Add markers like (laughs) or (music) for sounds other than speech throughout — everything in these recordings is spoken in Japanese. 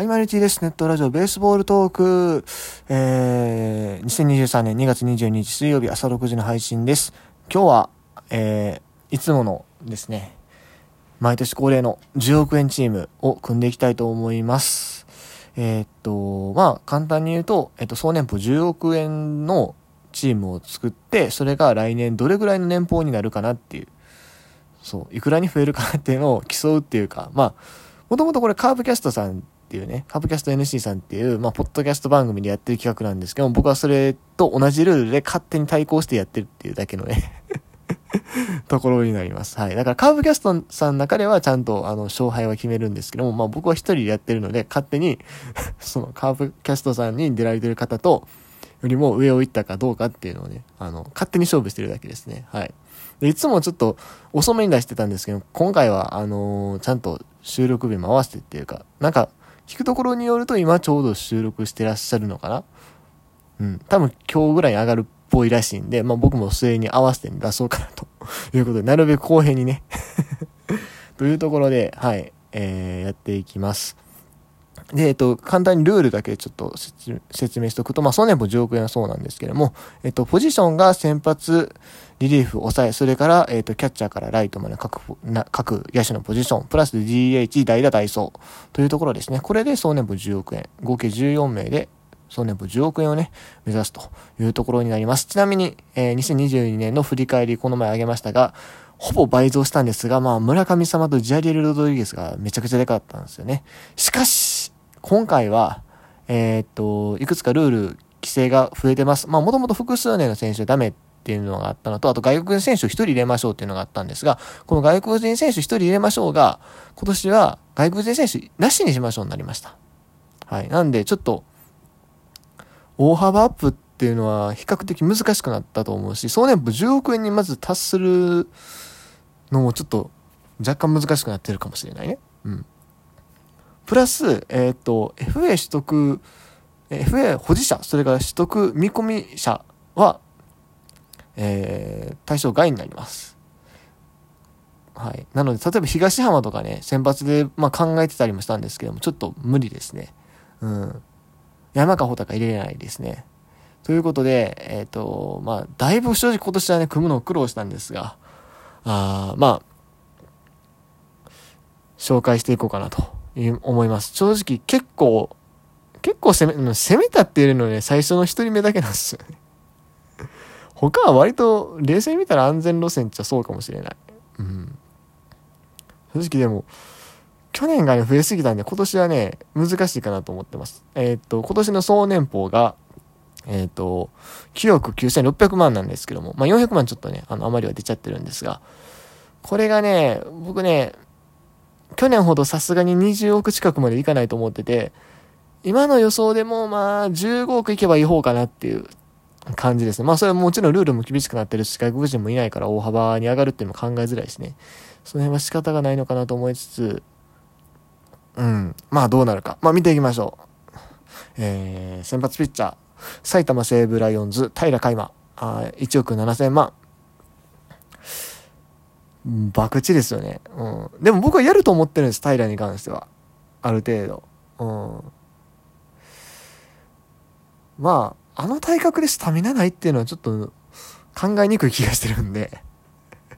はい、マリティです。ネットラジオベースボールトーク。えー、2023年2月22日水曜日朝6時の配信です。今日は、えー、いつものですね、毎年恒例の10億円チームを組んでいきたいと思います。えー、っと、まあ、簡単に言うと、えっと、総年俸10億円のチームを作って、それが来年どれぐらいの年俸になるかなっていう、そう、いくらに増えるかなっていうのを競うっていうか、まあ、もともとこれカーブキャストさんっていうね、カーブキャスト NC さんっていう、まあ、ポッドキャスト番組でやってる企画なんですけど僕はそれと同じルールで勝手に対抗してやってるっていうだけのね (laughs) ところになります。はい。だからカーブキャストさんの中ではちゃんとあの勝敗は決めるんですけども、まあ僕は一人でやってるので、勝手に (laughs) そのカーブキャストさんに出られてる方と、よりも上を行ったかどうかっていうのをね、あの、勝手に勝負してるだけですね。はい。で、いつもちょっと遅めに出してたんですけど、今回は、あのー、ちゃんと収録日も合わせてっていうか、なんか、聞くところによると今ちょうど収録してらっしゃるのかな？うん。多分今日ぐらい上がるっぽいらしいんで、まあ僕も末に合わせて出そうかなということで、なるべく公平にね (laughs) というところで、はい、えー、やっていきます。で、えっと、簡単にルールだけちょっと説明しておくと、まあ、ソネも10億円はそうなんですけれども、えっと、ポジションが先発、リリーフ、抑え、それから、えっと、キャッチャーからライトまで各、各野手のポジション、プラス DH、代打、代走というところですね。これで総年俸10億円、合計14名で、総年俸10億円をね、目指すというところになります。ちなみに、えー、2022年の振り返り、この前あげましたが、ほぼ倍増したんですが、まあ、村上様とジャリエル・ロドリゲスがめちゃくちゃでかかったんですよね。しかし、今回は、えー、っと、いくつかルール、規制が増えてます。まあ、もともと複数年の選手はダメっていうのがあったのと、あと外国人選手を1人入れましょうっていうのがあったんですが、この外国人選手1人入れましょうが、今年は外国人選手なしにしましょうになりました。はい。なんで、ちょっと、大幅アップっていうのは比較的難しくなったと思うし、総年俸10億円にまず達するのもちょっと若干難しくなってるかもしれないね。うん。プラス、えっ、ー、と、FA 取得、FA 保持者、それから取得見込み者は、えー、対象外になります。はい。なので、例えば東浜とかね、選抜で、まあ、考えてたりもしたんですけども、ちょっと無理ですね。うん。山か穂高入れれないですね。ということで、えっ、ー、と、まあ、だいぶ正直今年はね、組むのを苦労したんですが、あまあ、紹介していこうかなと思います。正直結構、結構攻め、攻めたっていうのね、最初の一人目だけなんですよね。(laughs) 他は割と冷静に見たら安全路線っちゃそうかもしれない。うん。正直でも、去年がね、増えすぎたんで、今年はね、難しいかなと思ってます。えー、っと、今年の総年俸が、えー、っと、9億9600万なんですけども、まあ、400万ちょっとね、あの、あまりは出ちゃってるんですが、これがね、僕ね、去年ほどさすがに20億近くまでいかないと思ってて、今の予想でもまあ15億いけばいい方かなっていう感じですね。まあそれはもちろんルールも厳しくなってるし、外国人もいないから大幅に上がるっていうのも考えづらいですね。その辺は仕方がないのかなと思いつつ、うん。まあどうなるか。まあ見ていきましょう。えー、先発ピッチャー、埼玉西武ライオンズ、平海馬、1億7000万。博打ですよね。うん。でも僕はやると思ってるんです、平に関しては。ある程度。うん。まあ、あの体格でスタミナないっていうのはちょっと考えにくい気がしてるんで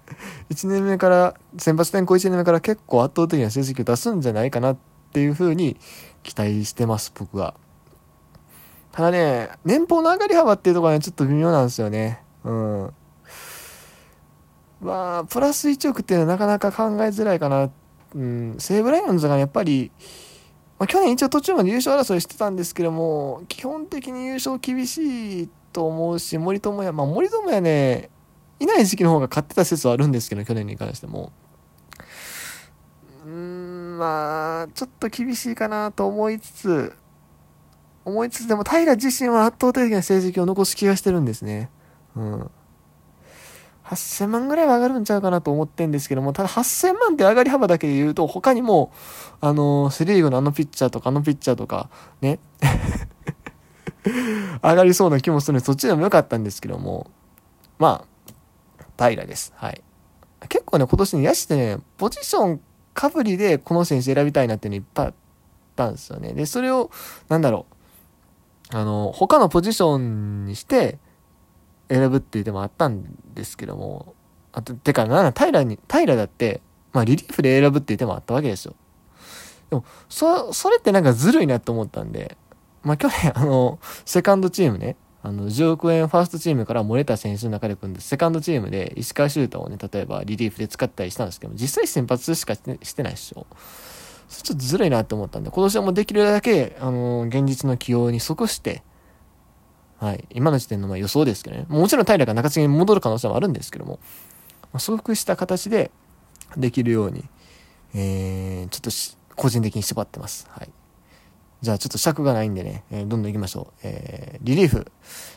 (laughs) 1年目から、先発転向1年目から結構圧倒的な成績を出すんじゃないかなっていうふうに期待してます、僕は。ただね、年俸の上がり幅っていうところはちょっと微妙なんですよね。うん。まあ、プラス1億っていうのはなかなか考えづらいかな。うん、西武ライオンズがやっぱり、まあ、去年一応途中まで優勝争いしてたんですけども、基本的に優勝厳しいと思うし、森友哉、まあ森友哉ね、いない時期の方が勝ってた説はあるんですけど、去年に関しても。うん、まあ、ちょっと厳しいかなと思いつつ、思いつつでも平自身は圧倒的な成績を残す気がしてるんですね。うん。8000万ぐらいは上がるんちゃうかなと思ってんですけども、ただ8000万って上がり幅だけで言うと、他にも、あの、セリーグのあのピッチャーとかあのピッチャーとか、ね、(laughs) 上がりそうな気もするので、そっちでも良かったんですけども、まあ、平です。はい。結構ね、今年ね、野手でね、ポジションかぶりでこの選手選びたいなっていうのいっぱいあったんですよね。で、それを、なんだろう、あの、他のポジションにして選ぶっていう手もあったんですけども、あと、てか、な、平に、平だって、まあ、リリーフで選ぶっていう手もあったわけですよ。でも、そ、それってなんかずるいなと思ったんで、まあ、去年、あの、セカンドチームね、あの、10億円ファーストチームから漏れた選手の中で組んで、セカンドチームで石川修太をね、例えばリリーフで使ったりしたんですけど実際先発しかしてないでしょ。それちょっとずるいなって思ったんで、今年はもうできるだけ、あの、現実の起用に即して、はい、今の時点のま予想ですけどね、もちろん平が中継ぎに戻る可能性もあるんですけども、まあ、即した形でできるように、えー、ちょっと個人的に縛ってます。はい。じゃあちょっと尺がないんでね、えー、どんどん行きましょう。えー、リリーフ、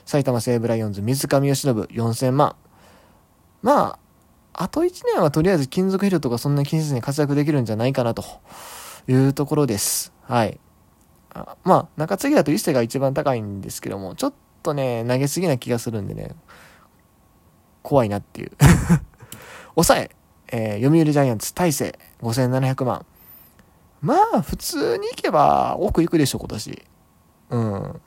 埼玉西武ライオンズ、水上由伸、4000万。まあ、あと1年はとりあえず金属ヘルとかそんな気にせずに活躍できるんじゃないかなというところです。はい。あまあ、中継ぎだと伊勢が一番高いんですけども、ちょっとね、投げすぎな気がするんでね、怖いなっていう。(laughs) 抑え、えー、読売ジャイアンツ、大勢、5700万。まあ、普通に行けば奥行くでしょ、今年。うん。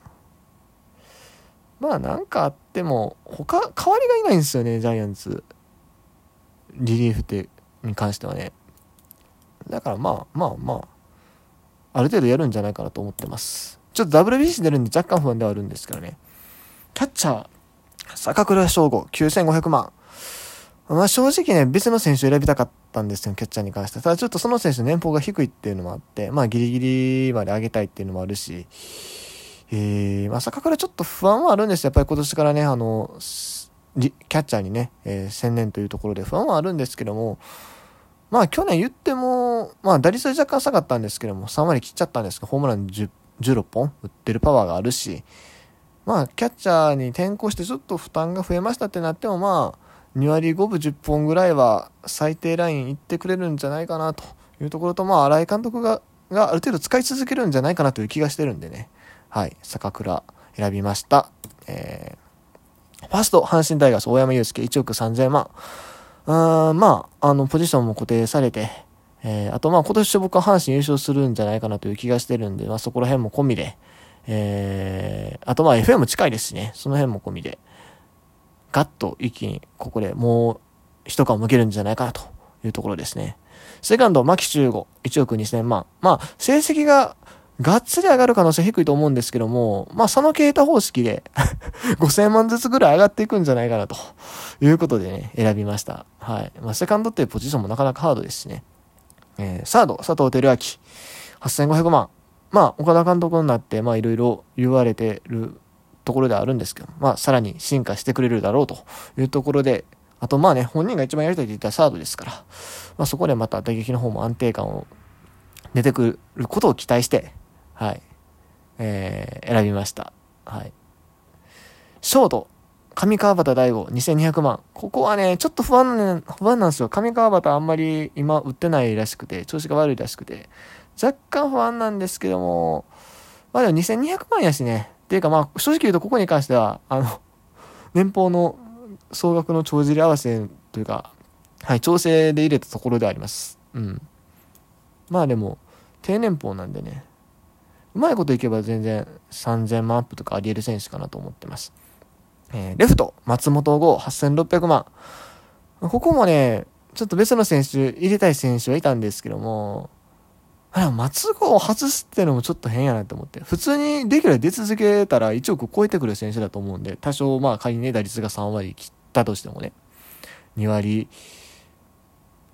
まあ、なんかあっても、他、代わりがいないんですよね、ジャイアンツ。リリーフって、に関してはね。だからまあ、まあまあ、ある程度やるんじゃないかなと思ってます。ちょっと WBC 出るんで若干不安ではあるんですけどね。キャッチャー、坂倉翔吾、9500万。まあ正直ね、別の選手を選びたかったんですよ、キャッチャーに関して。ただちょっとその選手の年俸が低いっていうのもあって、まあギリギリまで上げたいっていうのもあるし、えー、まあ坂倉ちょっと不安はあるんです。やっぱり今年からね、あの、キャッチャーにね、えー、専念というところで不安はあるんですけども、まあ去年言っても、まあ打率は若干下がったんですけども、3割切っちゃったんですけど、ホームラン10 16本打ってるパワーがあるし、まあキャッチャーに転向してちょっと負担が増えましたってなってもまあ、2割5分10本ぐらいは最低ラインいってくれるんじゃないかなというところと、まあ、新井監督ががある程度使い続けるんじゃないかなという気がしてるんでね、はい、坂倉選びました。えー、ファースト、阪神タイガース、大山祐介、1億3000万。あまあ、あの、ポジションも固定されて、えー、あとまあ今年僕は阪神優勝するんじゃないかなという気がしてるんで、まあそこら辺も込みで、えー、あとまあ FM 近いですしね、その辺も込みで、ガッと一気にここでもう一皮向けるんじゃないかなというところですね。セカンド、牧中吾、1億2000万。まあ、成績ががっつり上がる可能性低いと思うんですけども、まあ、佐野啓太方式で (laughs) 5000万ずつぐらい上がっていくんじゃないかなということでね、選びました。はい。まあ、セカンドっていうポジションもなかなかハードですしね。えー、サード、佐藤輝明、8500万。まあ、岡田監督になって、まあ、いろいろ言われてるところではあるんですけど、まあ、さらに進化してくれるだろうというところで、あとまあね、本人が一番やりたいと言ったサードですから、まあ、そこでまた打撃の方も安定感を出てくることを期待して、はい、えー、選びました。はい。ショート、上川端大悟2200万。ここはね、ちょっと不安、不安なんですよ。上川端あんまり今売ってないらしくて、調子が悪いらしくて、若干不安なんですけども、まあでも2200万やしね、っていうかまあ、正直言うとここに関しては、あの、(laughs) 年俸の総額の帳尻合わせというか、はい、調整で入れたところであります。うん。まあでも、低年俸なんでね、うまいこといけば全然3000万アップとかあり得る選手かなと思ってます。えー、レフト、松本剛、8600万。ここもね、ちょっと別の選手、入れたい選手はいたんですけども、あ松子を外すってのもちょっと変やなと思って。普通にレギュラー出続けたら1億超えてくる選手だと思うんで、多少まあ仮にね、打率が3割切ったとしてもね、2割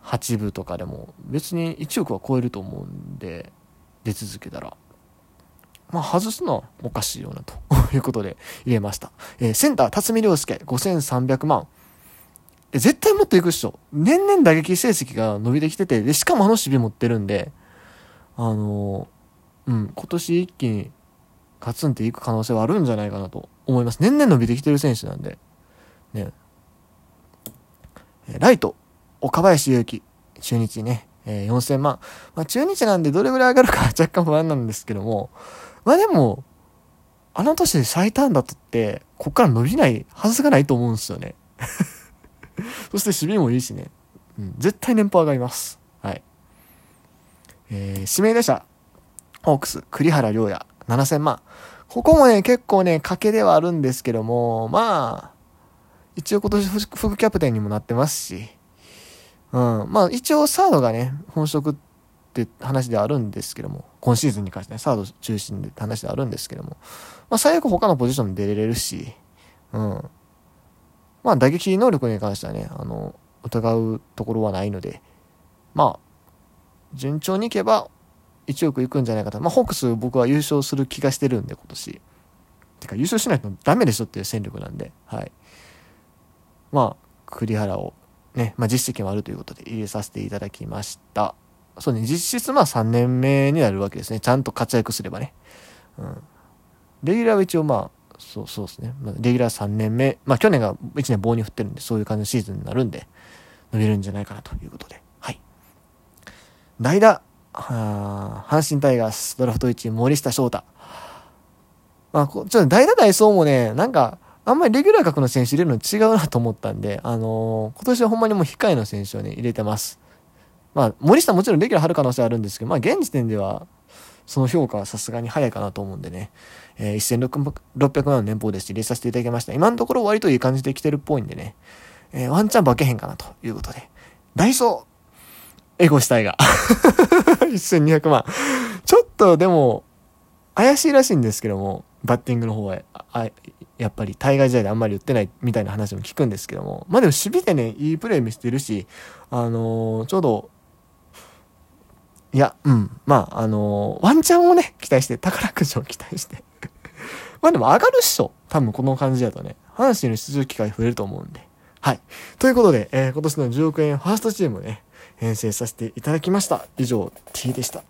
8分とかでも別に1億は超えると思うんで、出続けたら。まあ外すのはおかしいようなということで入れました。えー、センター、辰巳良介、5300万。え絶対もっといくっしょ。年々打撃成績が伸びてきてて、で、しかもあの守備持ってるんで、あの、うん、今年一気にガツンっていく可能性はあるんじゃないかなと思います。年々伸びてきてる選手なんで。ね。ライト、岡林勇希、中日ね、えー、4000万。まあ、中日なんでどれぐらい上がるか (laughs) 若干不安なんですけども、まあでも、あの年で最短だとって、こっから伸びないはずがないと思うんですよね。(laughs) そして守備もいいしね。うん、絶対年俸上がります。えー、指名打者、ホークス、栗原良也、7000万。ここもね、結構ね、賭けではあるんですけども、まあ、一応今年副キャプテンにもなってますし、うん、まあ一応サードがね、本職って話ではあるんですけども、今シーズンに関してね、サード中心でって話ではあるんですけども、まあ最悪他のポジションで出れるし、うん。まあ打撃能力に関してはね、あの、疑うところはないので、まあ、順調にいけば1億いくんじゃないかと。まあ、ホークス僕は優勝する気がしてるんで、今年。てか、優勝しないとダメでしょっていう戦力なんで、はい。まあ、栗原をね、まあ、実績もあるということで入れさせていただきました。そうね、実質まあ3年目になるわけですね。ちゃんと活躍すればね。うん。レギュラーは一応まあ、そうそうですね。まあ、レギュラー3年目。まあ去年が1年棒に振ってるんで、そういう感じのシーズンになるんで、伸びるんじゃないかなということで。代打、阪神タイガース、ドラフト1位、森下翔太。まあ、ちょっと代打代走もね、なんか、あんまりレギュラー格の選手入れるの違うなと思ったんで、あのー、今年はほんまにもう控えの選手をね、入れてます。まあ、森下もちろんレギュラー張る可能性あるんですけど、まあ、現時点では、その評価はさすがに早いかなと思うんでね、えー、1600万の年俸ですし入れさせていただきました。今のところ割といい感じで来てるっぽいんでね、えー、ワンチャン化けへんかなということで。ダイソーエゴしたいが。(laughs) 1200万。ちょっとでも、怪しいらしいんですけども、バッティングの方は、あやっぱり対外試合であんまり打ってないみたいな話も聞くんですけども、まあでも守備でね、いいプレー見せてるし、あのー、ちょうど、いや、うん、まあ、あのー、ワンチャンをね、期待して、宝くじを期待して (laughs) までも上がるっしょ。多分この感じだとね、阪神の出場機会増えると思うんで。はい。ということで、えー、今年の10億円ファーストチームね、編成させていただきました。以上、T でした。